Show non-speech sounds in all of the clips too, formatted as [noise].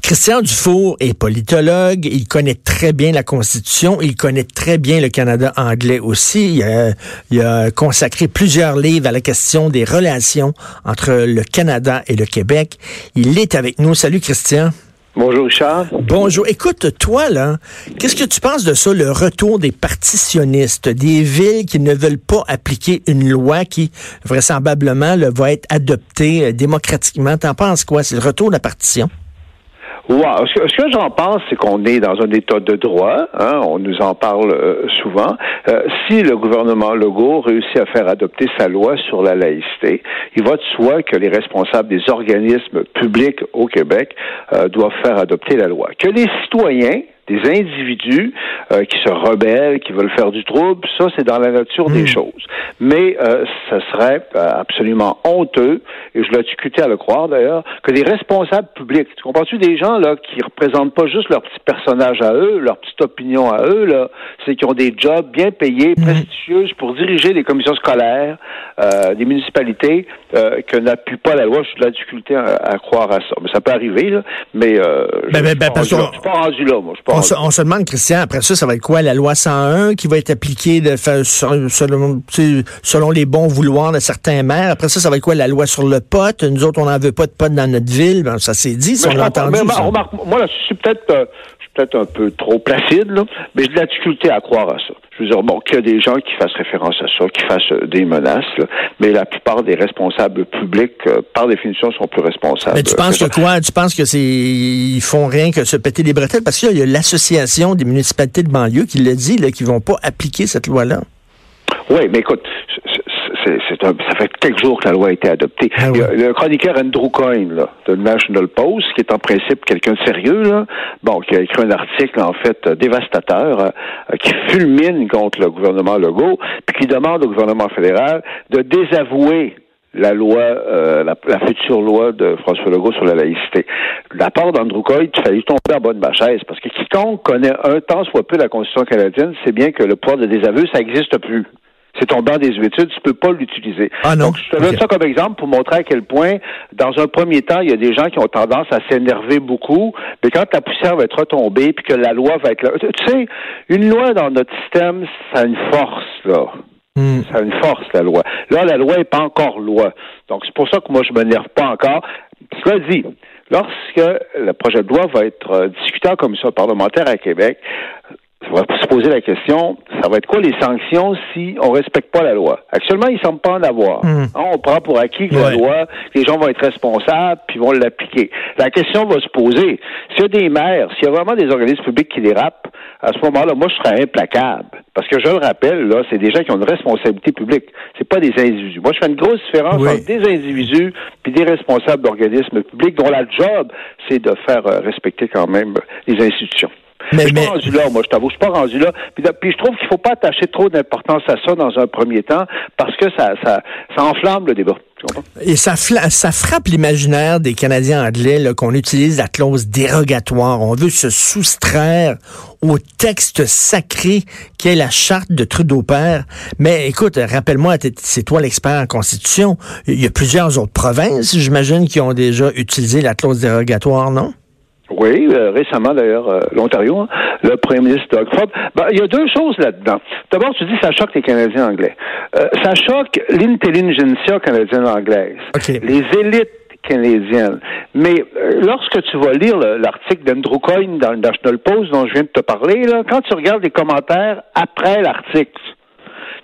Christian Dufour est politologue, il connaît très bien la Constitution, il connaît très bien le Canada anglais aussi. Il a, il a consacré plusieurs livres à la question des relations entre le Canada et le Québec. Il est avec nous. Salut Christian. Bonjour Richard. Bonjour. Écoute, toi là, qu'est-ce que tu penses de ça, le retour des partitionnistes, des villes qui ne veulent pas appliquer une loi qui vraisemblablement va être adoptée euh, démocratiquement? T'en penses quoi? C'est le retour de la partition? Wow. Ce que, j'en pense, c'est qu'on est dans un état de droit. Hein, on nous en parle euh, souvent. Euh, si le gouvernement Legault réussit à faire adopter sa loi sur la laïcité, il va de soi que les responsables des organismes publics au Québec euh, doivent faire adopter la loi. Que les citoyens des individus euh, qui se rebellent, qui veulent faire du trouble, ça c'est dans la nature des hmm. choses. Mais euh, ça serait euh, absolument honteux, et je l'ai discuté à le croire d'ailleurs, que des responsables publics, tu comprends-tu des gens là qui représentent pas juste leur petit personnage à eux, leur petite opinion à eux là, c'est qui ont des jobs bien payés, hmm. prestigieux pour diriger les commissions scolaires, euh, des municipalités, que n'appuie pas la loi. J'ai de la difficulté à, croire à ça. Mais ça peut arriver là, mais ben, ben, ben, je, suis pas rendu là, moi. Je on, se, on, se, demande, Christian, après ça, ça va être quoi, la loi 101 qui va être appliquée de, selon, selon les bons vouloirs de certains maires? Après ça, ça va être quoi, la loi sur le pot? Nous autres, on n'en veut pas de pot dans notre ville. Ben, ça s'est dit, si on l'a entendu. moi, là, je suis peut-être euh, peut-être un peu trop placide, là, mais j'ai de la difficulté à croire à ça. Je veux dire, bon, qu'il y a des gens qui fassent référence à ça, qui fassent euh, des menaces, mais la plupart des responsables publics, euh, par définition, sont plus responsables. Mais tu penses que, quoi? Tu penses que c'est ils font rien que se péter les bretelles? Parce qu'il y a l'association des municipalités de banlieue qui le dit, là, qu'ils vont pas appliquer cette loi-là. Oui, mais écoute, c'est un, ça fait quelques jours que la loi a été adoptée. Ah le chroniqueur Andrew Coyne là, de National Post, qui est en principe quelqu'un de sérieux, là, bon, qui a écrit un article en fait dévastateur, euh, qui [laughs] fulmine contre le gouvernement Legault, puis qui demande au gouvernement fédéral de désavouer la loi, euh, la, future loi de François Legault sur la laïcité. De la part d'Andrew Coyne, il fallait tomber en bas de ma chaise, parce que quiconque connaît un temps soit peu la Constitution canadienne, c'est bien que le pouvoir de désaveu, ça n'existe plus c'est ton banc des études, tu peux pas l'utiliser. Ah non. Donc, je te donne ça comme exemple pour montrer à quel point, dans un premier temps, il y a des gens qui ont tendance à s'énerver beaucoup, mais quand la poussière va être retombée, puis que la loi va être là. Tu sais, une loi dans notre système, ça a une force, là. Hmm. Ça a une force, la loi. Là, la loi n'est pas encore loi. Donc, c'est pour ça que moi, je m'énerve pas encore. Cela dit, lorsque le projet de loi va être euh, discuté en commission parlementaire à Québec, on va se poser la question, ça va être quoi les sanctions si on respecte pas la loi? Actuellement, il semble pas en avoir. Hmm. On prend pour acquis que la loi, les gens vont être responsables puis vont l'appliquer. La question va se poser, s'il y a des maires, s'il y a vraiment des organismes publics qui dérapent, à ce moment-là, moi, je serais implacable. Parce que je le rappelle, là, c'est des gens qui ont une responsabilité publique. C'est pas des individus. Moi, je fais une grosse différence entre des individus puis des responsables d'organismes publics dont la job, c'est de faire euh, respecter quand même les institutions. Mais, je suis pas rendu là, moi, je t'avoue, je suis pas rendu là. Puis, je trouve qu'il faut pas attacher trop d'importance à ça dans un premier temps, parce que ça, ça, ça enflamme le débat. Et ça, ça frappe l'imaginaire des Canadiens anglais qu'on utilise la clause dérogatoire. On veut se soustraire au texte sacré qu'est la charte de Trudeau-Père. Mais écoute, rappelle-moi, c'est toi l'expert en Constitution. Il y a plusieurs autres provinces, j'imagine, qui ont déjà utilisé la clause dérogatoire, non? Oui, euh, récemment d'ailleurs, euh, l'Ontario, hein, le premier ministre Doug Ford. Ben, il y a deux choses là-dedans. D'abord, tu dis ça choque les Canadiens anglais. Euh, ça choque l'intelligentsia canadienne-anglaise. Les élites canadiennes. Mais lorsque tu vas lire l'article d'Andrew Coyne dans le National Post dont je viens de te parler, là, quand tu regardes les commentaires après l'article,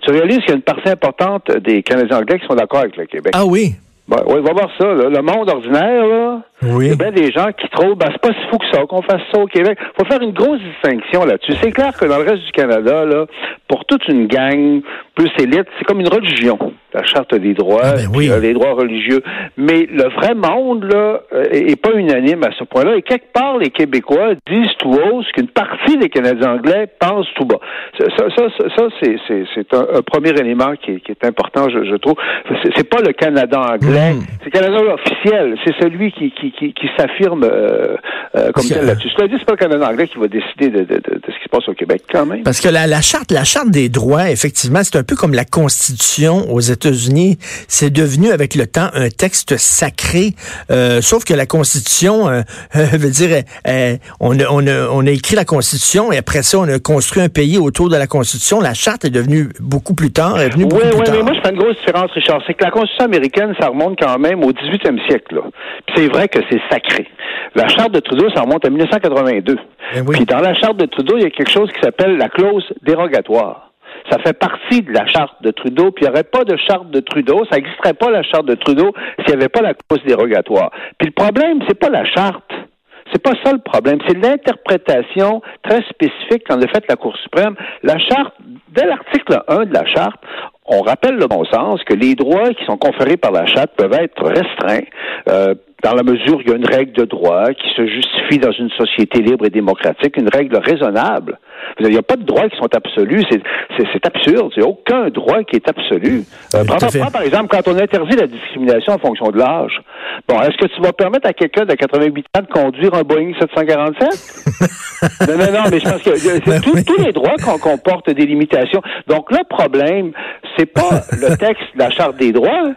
tu réalises qu'il y a une partie importante des Canadiens anglais qui sont d'accord avec le Québec. Ah oui? Ben, oui, va voir ça. Le monde ordinaire, là, oui. Il y a bien des gens qui trouvent, ben, c'est pas si fou que ça qu'on fasse ça au Québec. faut faire une grosse distinction là-dessus. C'est clair que dans le reste du Canada, là, pour toute une gang plus élite, c'est comme une religion, la charte des droits, ah, ben euh, les droits religieux. Mais le vrai monde, là, euh, est, pas unanime à ce point-là. Et quelque part, les Québécois disent tout haut ce qu'une partie des Canadiens anglais pensent tout bas. Ça, ça, ça, c'est un, premier élément qui est, qui est important, je, je trouve. C'est pas le Canada anglais, hmm. c'est le Canada officiel. C'est celui qui, qui qui, qui, qui s'affirme euh, euh, comme tel là-dessus. Cela dit, c'est pas le Canada anglais qui va décider de, de, de, ce qui se passe au Québec, quand même. Parce que la, la charte, la charte des droits, effectivement, c'est un peu comme la Constitution aux États-Unis. C'est devenu avec le temps un texte sacré. Euh, sauf que la Constitution, euh, [laughs] veut dire, on, a, on, a, on a écrit la Constitution et après ça, on a construit un pays autour de la Constitution. La charte est devenue beaucoup plus tard. Est venue oui, oui, mais moi, je fais une grosse différence, Richard. C'est que la Constitution américaine, ça remonte quand même au 18e siècle. C'est vrai que c'est sacré. La charte de Trudeau, ça remonte à 1982. Ben oui. Puis dans la charte de Trudeau, il y a quelque chose qui s'appelle la clause dérogatoire. Ça fait partie de la charte de Trudeau, puis il n'y aurait pas de charte de Trudeau, ça n'existerait pas la charte de Trudeau s'il n'y avait pas la clause dérogatoire. Puis le problème, c'est pas la charte. C'est pas ça le problème, c'est l'interprétation très spécifique qu'en a fait la Cour suprême. La charte, dès l'article 1 de la charte, on rappelle le bon sens que les droits qui sont conférés par la charte peuvent être restreints euh, dans la mesure où il y a une règle de droit qui se justifie dans une société libre et démocratique, une règle raisonnable. Il n'y a pas de droits qui sont absolus. C'est absurde. Il n'y a aucun droit qui est absolu. Euh, prends, prends, par exemple, quand on interdit la discrimination en fonction de l'âge. Bon, est-ce que tu vas permettre à quelqu'un de 88 ans de conduire un Boeing 747? [laughs] non, non, non, mais je pense que ben tout, tous les droits qu'on comportent des limitations. Donc, le problème, c'est pas [laughs] le texte de la Charte des droits,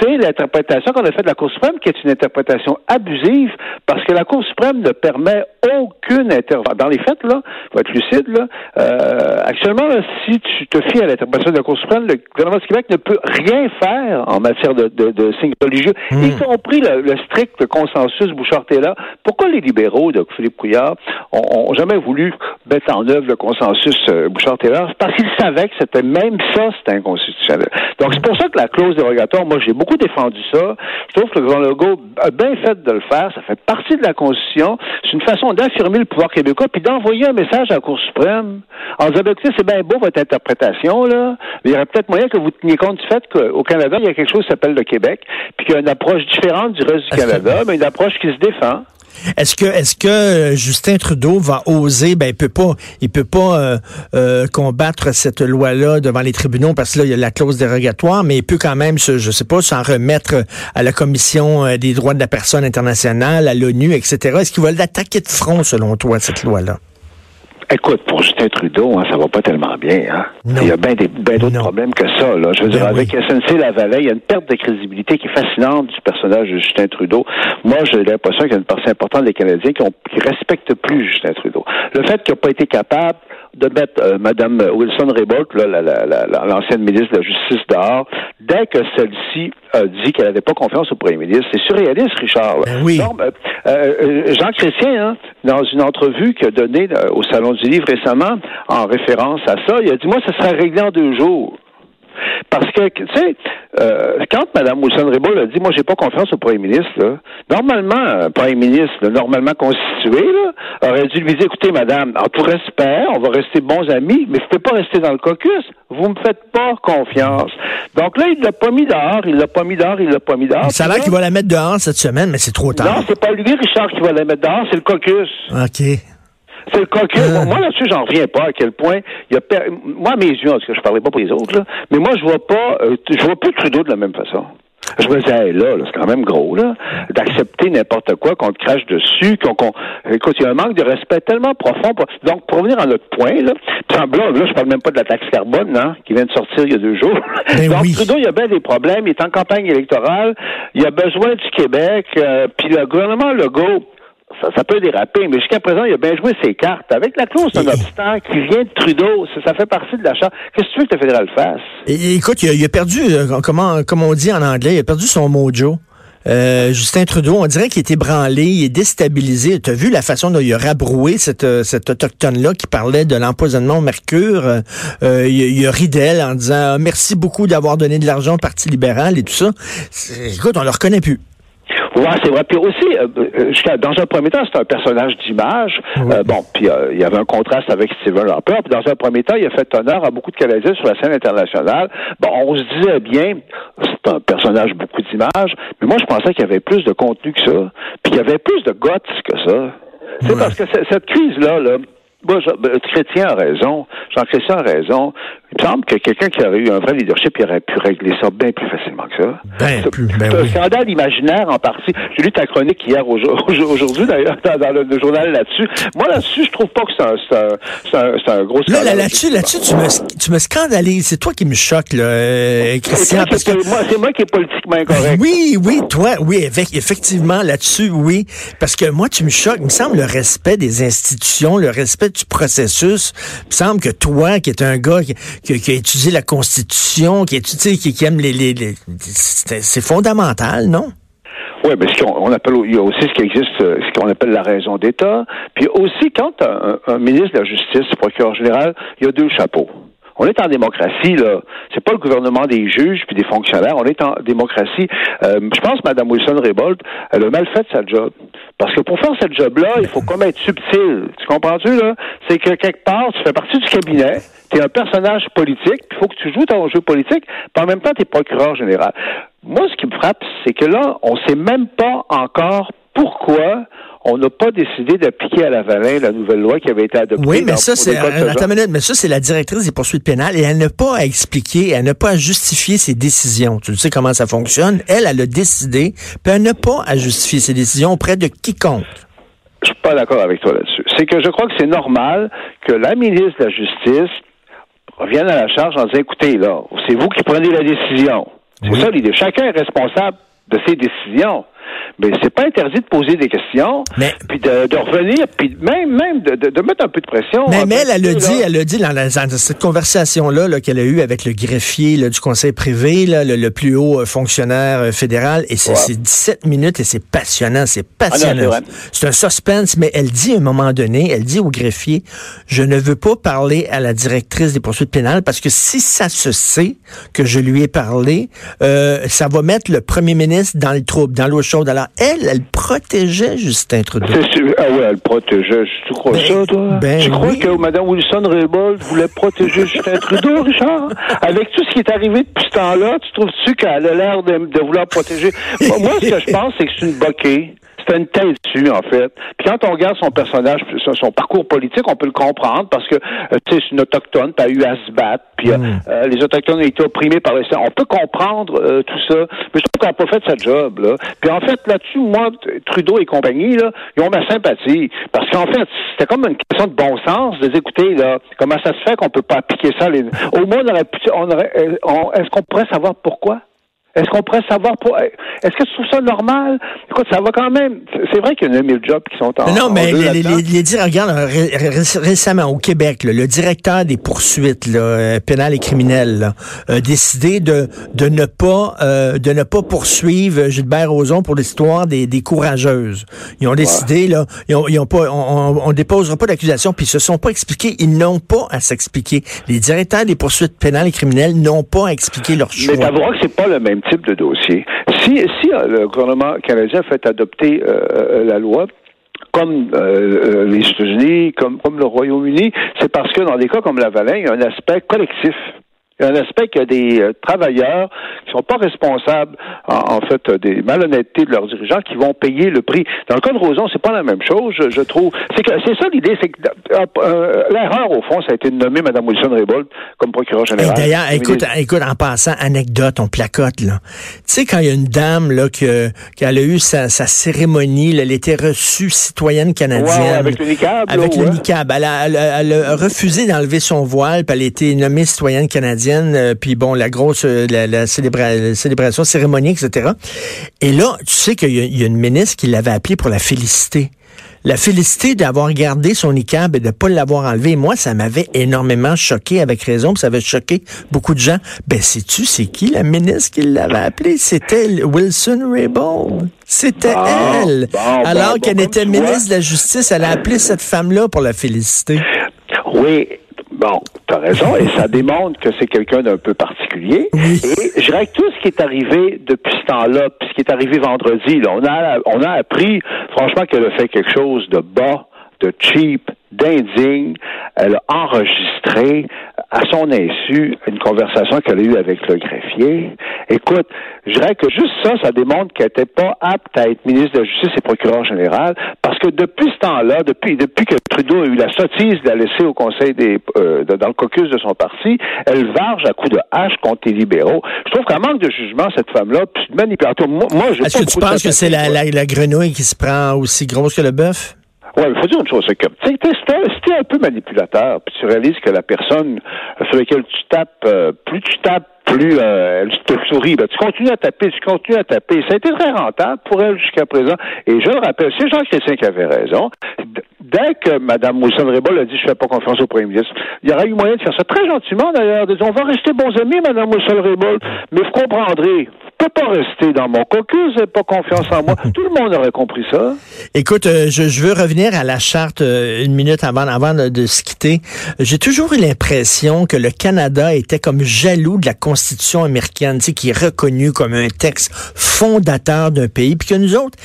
c'est l'interprétation qu'on a faite de la Cour suprême, qui est une interprétation abusive, parce que la Cour suprême ne permet aucune intervention. Dans les faits, là, faut être lucide, là, euh, actuellement, là, si tu te fies à l'interprétation de la Cour suprême, le gouvernement du Québec ne peut rien faire en matière de, de, de signes religieux, mmh. y compris le, le, strict consensus Bouchard-Taylor. Pourquoi les libéraux de Philippe Couillard ont, ont, jamais voulu mettre en œuvre le consensus euh, Bouchard-Taylor? Parce qu'ils savaient que c'était même ça, c'était inconstitutionnel. Donc, c'est pour ça que la clause dérogatoire, moi, j'ai beaucoup défendu ça. Je trouve que le gouvernement Legault a bien fait de le faire. Ça fait partie de la Constitution. C'est une façon d'affirmer le pouvoir québécois puis d'envoyer un message à la Cour suprême en disant, ben, écoutez, c'est bien beau votre interprétation, là, mais il y aurait peut-être moyen que vous teniez compte du fait qu'au Canada, il y a quelque chose qui s'appelle le Québec, puis qu'il y a une approche différente du reste du Canada, mais une approche qui se défend. Est-ce que est-ce que Justin Trudeau va oser ben il peut pas il peut pas euh, euh, combattre cette loi-là devant les tribunaux parce que là il y a la clause dérogatoire mais il peut quand même se, je sais pas s'en remettre à la commission euh, des droits de la personne internationale à l'ONU etc. Est-ce qu'il va l'attaquer de front selon toi cette loi-là? Écoute, pour Justin Trudeau, hein, ça va pas tellement bien. Hein? Il y a bien ben d'autres problèmes que ça. Là. Je veux ben dire, avec oui. SNC Lavalais, il y a une perte de crédibilité qui est fascinante du personnage de Justin Trudeau. Moi, j'ai l'impression qu'il y a une partie importante des Canadiens qui, qui respectent plus Justin Trudeau. Le fait qu'il n'a pas été capable de mettre euh, Mme Wilson-Raybould, l'ancienne ministre de la Justice, dehors, dès que celle-ci a dit qu'elle n'avait pas confiance au premier ministre. C'est surréaliste, Richard. Ben oui. Euh, euh, Jean Chrétien, hein, dans une entrevue qu'il a donnée au Salon du Livre récemment, en référence à ça, il a dit, moi, ça sera réglé en deux jours. Parce que, tu sais, euh, quand Mme Wilson-Raybould a dit, moi, j'ai pas confiance au premier ministre, là, normalement, un premier ministre, là, normalement constitué, là, aurait dû lui dire, écoutez, madame, en tout respect, on va rester bons amis, mais vous pouvez pas rester dans le caucus. Vous me faites pas confiance. Donc là, il l'a pas mis dehors, il l'a pas mis dehors, il l'a pas mis dehors. Ça a l'air qu'il va la mettre dehors cette semaine, mais c'est trop tard. Non, c'est pas lui, Richard, qui va la mettre dehors, c'est le caucus. OK. C'est le caucus. Euh. Moi, là-dessus, j'en reviens pas à quel point il y a per... moi, mes yeux, parce que je parlais pas pour les autres, là, mais moi, je vois pas, euh, je vois plus Trudeau de la même façon. Je me disais, hey, là, là c'est quand même gros, là, d'accepter n'importe quoi, qu'on te crache dessus, qu'on, qu'on, écoute, il y a un manque de respect tellement profond. Pour... Donc, pour revenir à notre point, là, là, là, je parle même pas de la taxe carbone, hein, qui vient de sortir il y a deux jours. Mais [laughs] Donc, oui. Trudeau, il y a bien des problèmes, il est en campagne électorale, il a besoin du Québec, euh, puis le gouvernement Legault, ça, ça, peut déraper, mais jusqu'à présent, il a bien joué ses cartes. Avec la clause d'un obstacle qui vient de Trudeau, ça, ça, fait partie de la charte. Qu'est-ce que tu veux que le fédéral fasse? Et, écoute, il a, il a perdu, euh, comment, comme on dit en anglais, il a perdu son mojo. Euh, Justin Trudeau, on dirait qu'il est ébranlé, il est déstabilisé. Tu as vu la façon dont il a rabroué cette, euh, cet autochtone-là qui parlait de l'empoisonnement au mercure? Euh, il, il, a ri d'elle en disant ah, merci beaucoup d'avoir donné de l'argent au Parti libéral et tout ça. Écoute, on le reconnaît plus. Oui, c'est vrai. Puis aussi, euh, dans un premier temps, c'est un personnage d'image. Oui. Euh, bon, puis euh, il y avait un contraste avec Stephen Harper. Puis dans un premier temps, il a fait honneur à beaucoup de Canadiens sur la scène internationale. Bon, on se disait bien, c'est un personnage beaucoup d'image. Mais moi, je pensais qu'il y avait plus de contenu que ça. Puis il y avait plus de guts que ça. C'est parce que cette crise-là, là, Moi, je, Chrétien a raison, Jean Chrétien a raison. Il me semble que quelqu'un qui aurait eu un vrai leadership, il aurait pu régler ça bien plus facilement que ça. Ben, plus, ben c'est un oui. scandale imaginaire en partie. J'ai lu ta chronique hier au- [laughs] au- aujourd'hui, d'ailleurs, dans, le, le journal là-dessus. Moi, là-dessus, je trouve pas que c'est un, c'est un, c'est un, c'est un gros scandale. là, là-dessus, là-dessus, tu me, tu me scandalises. C'est toi qui me choque, là, euh, Christian, parce que moi, c'est moi qui est politiquement incorrect. Oui, oui, toi, oui, avec- effectivement, là-dessus, oui. Parce que moi, tu me choques. Il me semble le respect des institutions, le respect du processus. Il me semble que toi, qui es un gars qui, qui- qui a étudié la Constitution, qui, étudie, qui, qui aime les... les, les- c'est fondamental, non? Oui, mais ce qu'on on appelle, il y a aussi ce qui existe, euh, ce qu'on appelle la raison d'État. Puis aussi, quand un, ministre de la Justice, procureur général, il y a deux chapeaux. On est en démocratie, là. C'est pas le gouvernement des juges puis des fonctionnaires. On est en démocratie. Euh, je pense Mme Wilson-Raybould, elle a mal fait sa job. Parce que pour faire cette job-là, il faut comme être subtil. Tu comprends-tu, là? C'est que quelque part, tu fais partie du cabinet, tu es un personnage politique, il faut que tu joues ton jeu politique, puis en même temps, tu es procureur général. Moi, ce qui me frappe, c'est que là, on sait même pas encore pourquoi on n'a pas décidé d'appliquer à la Valin la nouvelle loi qui avait été adoptée. Oui, mais dans- ça, c'est, minute, mais ça, c'est la directrice des poursuites pénales et elle n'a pas à expliquer, elle n'a pas à justifier ses décisions. Tu sais comment ça fonctionne? Elle, elle a décidé, puis elle n'a pas à justifier ses décisions auprès de quiconque. Je suis pas d'accord avec toi là-dessus. C'est que je crois que c'est normal que la ministre de la Justice revienne à la charge en disant, écoutez, là, c'est vous qui prenez la décision. C'est ça l'idée. Chacun est responsable de ses décisions. Mais c'est pas interdit de poser des questions, Mais- puis de, de revenir, puis même, même de, mettre un peu de pression. Mais, mais elle, elle de- dit, elle a dit dans, la- dans cette conversation-là là, qu'elle a eue avec le greffier là, du conseil privé, là, le, le plus haut euh, fonctionnaire euh, fédéral, et c'est Ouais. c'est 17 minutes et c'est passionnant, c'est Ah passionnant. c'est un suspense, mais elle dit à un moment donné, elle dit au greffier, je ne veux pas parler à la directrice des poursuites pénales parce que si ça se sait que je lui ai parlé, euh, ça va mettre le premier ministre dans le trouble, dans l'eau chaude. Alors elle, elle protégeait Justin Trudeau. Ah ouais, elle protégeait. Tu crois Ben, ça, toi? ben tu crois oui. que Mme Wilson-Raybould voulait protéger Justin Trudeau, Richard? Avec tout ce qui est arrivé depuis ce temps-là, tu trouves-tu qu'elle a l'air de, de vouloir protéger? Moi, moi, ce que je pense, c'est que c'est une boquée. Une dessus, en fait. Puis quand on regarde son personnage, son, parcours politique, on peut le comprendre parce que, euh, tu sais, c'est une autochtone, puis elle a eu à se battre, puis euh, Mm. euh, les autochtones ont été opprimés par les... On peut comprendre euh, tout ça, mais je trouve qu'elle n'a pas fait sa job, là. Puis en fait, là-dessus, moi, Trudeau et compagnie, là, ils ont ma sympathie. Parce qu'en fait, c'était comme une question de bon sens de dire, écoutez, là, comment ça se fait qu'on peut pas appliquer ça? Les... Au moins, on aurait pu, on aurait, on- est-ce qu'on pourrait savoir pourquoi? Est-ce qu'on pourrait savoir pour... Est-ce que tu trouves ça normal? Écoute, ça va quand même. C'est- vrai qu'il y en a mille jobs qui sont en. Non, en mais les, les, les, les dir- regarde, euh, ré- ré- récemment au Québec, là, le directeur des poursuites là, euh, pénales et criminelles là, a décidé de, de ne pas euh, de ne pas poursuivre Gilbert Rozon pour l'histoire des, des courageuses. Ils ont décidé là, ils ont, ils ont pas, on, on, on déposera pas d'accusation, puis ils se sont pas expliqués. Ils n'ont pas à s'expliquer. Les directeurs des poursuites pénales et criminelles n'ont pas à expliquer leur choix. Mais t'avoueras que c'est pas le même type de dossier. Si, si euh, le gouvernement canadien fait adopter euh, euh, la loi, comme les États-Unis, comme, comme le Royaume-Uni, c'est parce que dans des cas comme la Valin, il y a un aspect collectif. Il y a un aspect qu'il y a des euh, travailleurs qui sont pas responsables, en, en fait, euh, des malhonnêtetés de leurs dirigeants qui vont payer le prix. Dans le cas de Roson, c'est pas la même chose, je, je trouve. C'est que c'est ça l'idée, c'est que euh, l'erreur au fond, ça a été de nommer Mme Wilson-Raybould comme procureur général. D'ailleurs, Le écoute, ministre- écoute, en passant, anecdote, on placote, là. Tu sais, quand il y a une dame, là, que, qu'elle a eu sa, sa cérémonie, là, elle était reçue citoyenne canadienne. Ouais, avec le niqab, là, Avec le niqab. Elle a, elle a- elle a refusé d'enlever son voile, puis elle a été nommée citoyenne canadienne, euh, puis bon, la grosse, euh, la, la célébra- la célébration cérémonique, etc. Et là, tu sais qu'il y, a- il y a une ministre qui l'avait appelée pour la féliciter la félicité d'avoir gardé son niqab et de ne pas l'avoir enlevé. Moi, ça m'avait énormément choqué, avec raison, puis ça avait choqué beaucoup de gens. Ben, sais-tu, c'est qui la ministre qui l'avait appelée? C'était Wilson Raybould. C'était Bon, elle. bon, Alors bon, qu'elle était ministre de la Justice, elle a appelé cette femme-là pour la féliciter. Oui, bon, tu as raison, et ça démontre que c'est quelqu'un d'un peu particulier. Oui. Et je dirais que tout ce qui est arrivé depuis ce temps-là, puis ce qui est arrivé vendredi, là, on a on a appris, franchement, qu'elle a fait quelque chose de bas, de cheap, d'indigne. Elle a enregistré à son insu, une conversation qu'elle a eue avec le greffier. Écoute, je dirais que juste ça, ça démontre qu'elle n'était pas apte à être ministre de la Justice et procureur général, parce que depuis ce temps-là, depuis, depuis que Trudeau a eu la sottise de la laisser au Conseil des, euh, dans le caucus de son parti, elle varge à coups de hache contre les libéraux. Je trouve qu'elle manque de jugement, cette femme-là, puis manipulateur. Moi, moi Est-ce que tu penses que c'est la, la, la grenouille qui se prend aussi grosse que le bœuf? Oui, il faut dire une chose, c'est que si tu es un peu manipulateur, puis tu réalises que la personne sur laquelle tu tapes, euh, plus tu tapes, plus euh, elle te sourit, ben, tu continues à taper, tu continues à taper. Ça a été très rentable pour elle jusqu'à présent. Et je le rappelle, c'est Jean Chrétien qui avait raison. Dès que Mme Mousson-Rébol a dit je fais pas confiance au premier ministre, il y aurait eu moyen de faire ça très gentiment d'ailleurs, de dire on va rester bons amis, Mme Mousson-Rébol, mais vous comprendrez, peux pas rester dans mon caucus, j'ai pas confiance en moi. [laughs] Tout le monde aurait compris ça. Écoute, euh, je, je, veux revenir à la charte euh, une minute avant, avant de, de se quitter. J'ai toujours eu l'impression que le Canada était comme jaloux de la Constitution américaine, tu sais, qui est reconnue comme un texte fondateur d'un pays, puis que nous autres,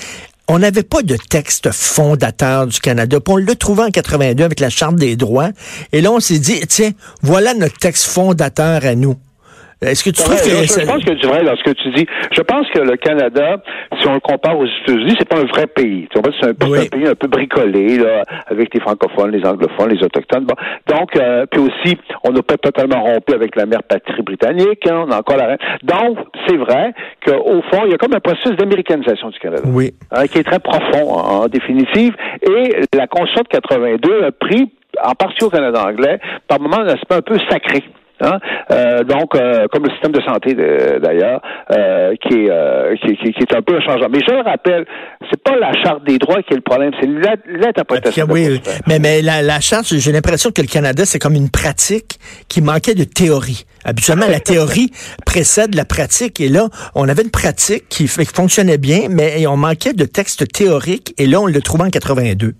on n'avait pas de texte fondateur du Canada. Puis on l'a trouvé en 82 avec la Charte des droits. Et là, on s'est dit, tiens, voilà notre texte fondateur à nous. Est-ce que tu trouves que... Je, pense que tu vrai dans ce que tu dis. Je pense que le Canada, si on le compare aux États-Unis, c'est pas un vrai pays. C'est un, oui. un, pays un peu bricolé, là, avec les francophones, les anglophones, les autochtones. Bon. Donc, euh, puis aussi, on n'a pas totalement rompu avec la mère patrie britannique. Hein, on a encore la reine. Donc, c'est vrai qu'au fond, il y a comme un processus d'américanisation du Canada. Oui. Hein, qui est très profond, en, en définitive. Et la Constitution de 82 a pris en partie au Canada anglais, par moments un aspect un peu sacré. Hein? Euh, donc, euh, comme le système de santé d'ailleurs, euh, qui, est, qui, qui, qui, est un peu changeant. Mais je le rappelle, c'est pas la charte des droits qui est le problème, c'est l'interprétation. Oui, mais, mais la, la charte, j'ai l'impression que le Canada, c'est comme une pratique qui manquait de théorie. Habituellement, la théorie précède la pratique. Et là, on avait une pratique qui, qui fonctionnait bien, mais on manquait de texte théorique. Et là, on le trouvait en 82.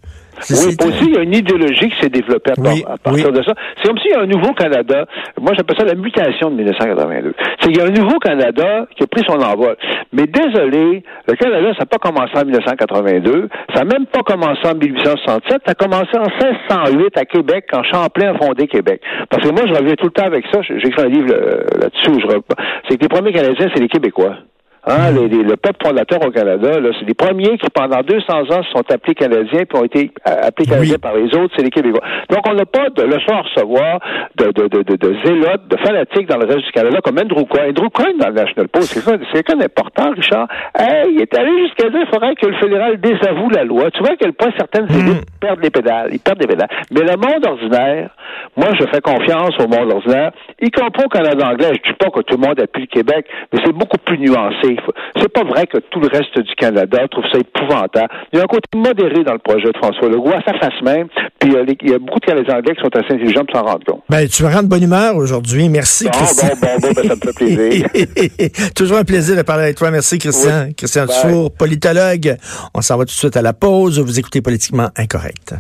Oui, aussi, il y a une idéologie qui s'est développée à, oui, à partir oui. de ça. C'est comme s'il y a un nouveau Canada. Moi, j'appelle ça la mutation de 1982. C'est qu'il y a un nouveau Canada qui a pris son envol. Mais désolé, le Canada, ça n'a pas commencé en 1982. Ça n'a même pas commencé en 1867. Ça a commencé en 1608 à Québec, quand Champlain a fondé Québec. Parce que moi, je reviens tout le temps avec ça. J'écris un livre là-dessus où je C'est que les premiers Canadiens, c'est les Québécois. Hein, les, les, le peuple fondateur au Canada, c'est les premiers qui, pendant 200 ans, se sont appelés Canadiens puis ont été appelés Canadiens oui. par les autres, c'est les Québécois. Donc, on n'a pas de leçon à recevoir de, de, de, de, de zélotes, de fanatiques dans le reste du Canada, comme Andrew Coyne. Andrew Coyne dans le National Post, c'est quelqu'un d'important, Richard. Hey, il est allé jusqu'à dire qu'il faudrait que le fédéral désavoue la loi. Tu vois à quel point certaines élites mmh. perdent les pédales. Ils perdent les pédales. Mais le monde ordinaire, moi, je fais confiance au monde ordinaire, y compris au Canada anglais. Je dis pas que tout le monde appuie le Québec, mais c'est beaucoup plus nuancé. C'est pas vrai que tout le reste du Canada trouve ça épouvantable. Il y a un côté modéré dans le projet de François Legault, à sa face même, puis il y a beaucoup de Canadiens anglais qui sont assez intelligents pour s'en rendre compte. Ben, tu me rends de bonne humeur aujourd'hui. Merci, bon, Christian. Bon, bon, bon, ben, ça me fait plaisir. [laughs] Toujours un plaisir de parler avec toi. Merci, Christian. Oui. Christian Dufour, politologue. On s'en va tout de suite à la pause. Vous écoutez Politiquement Incorrect.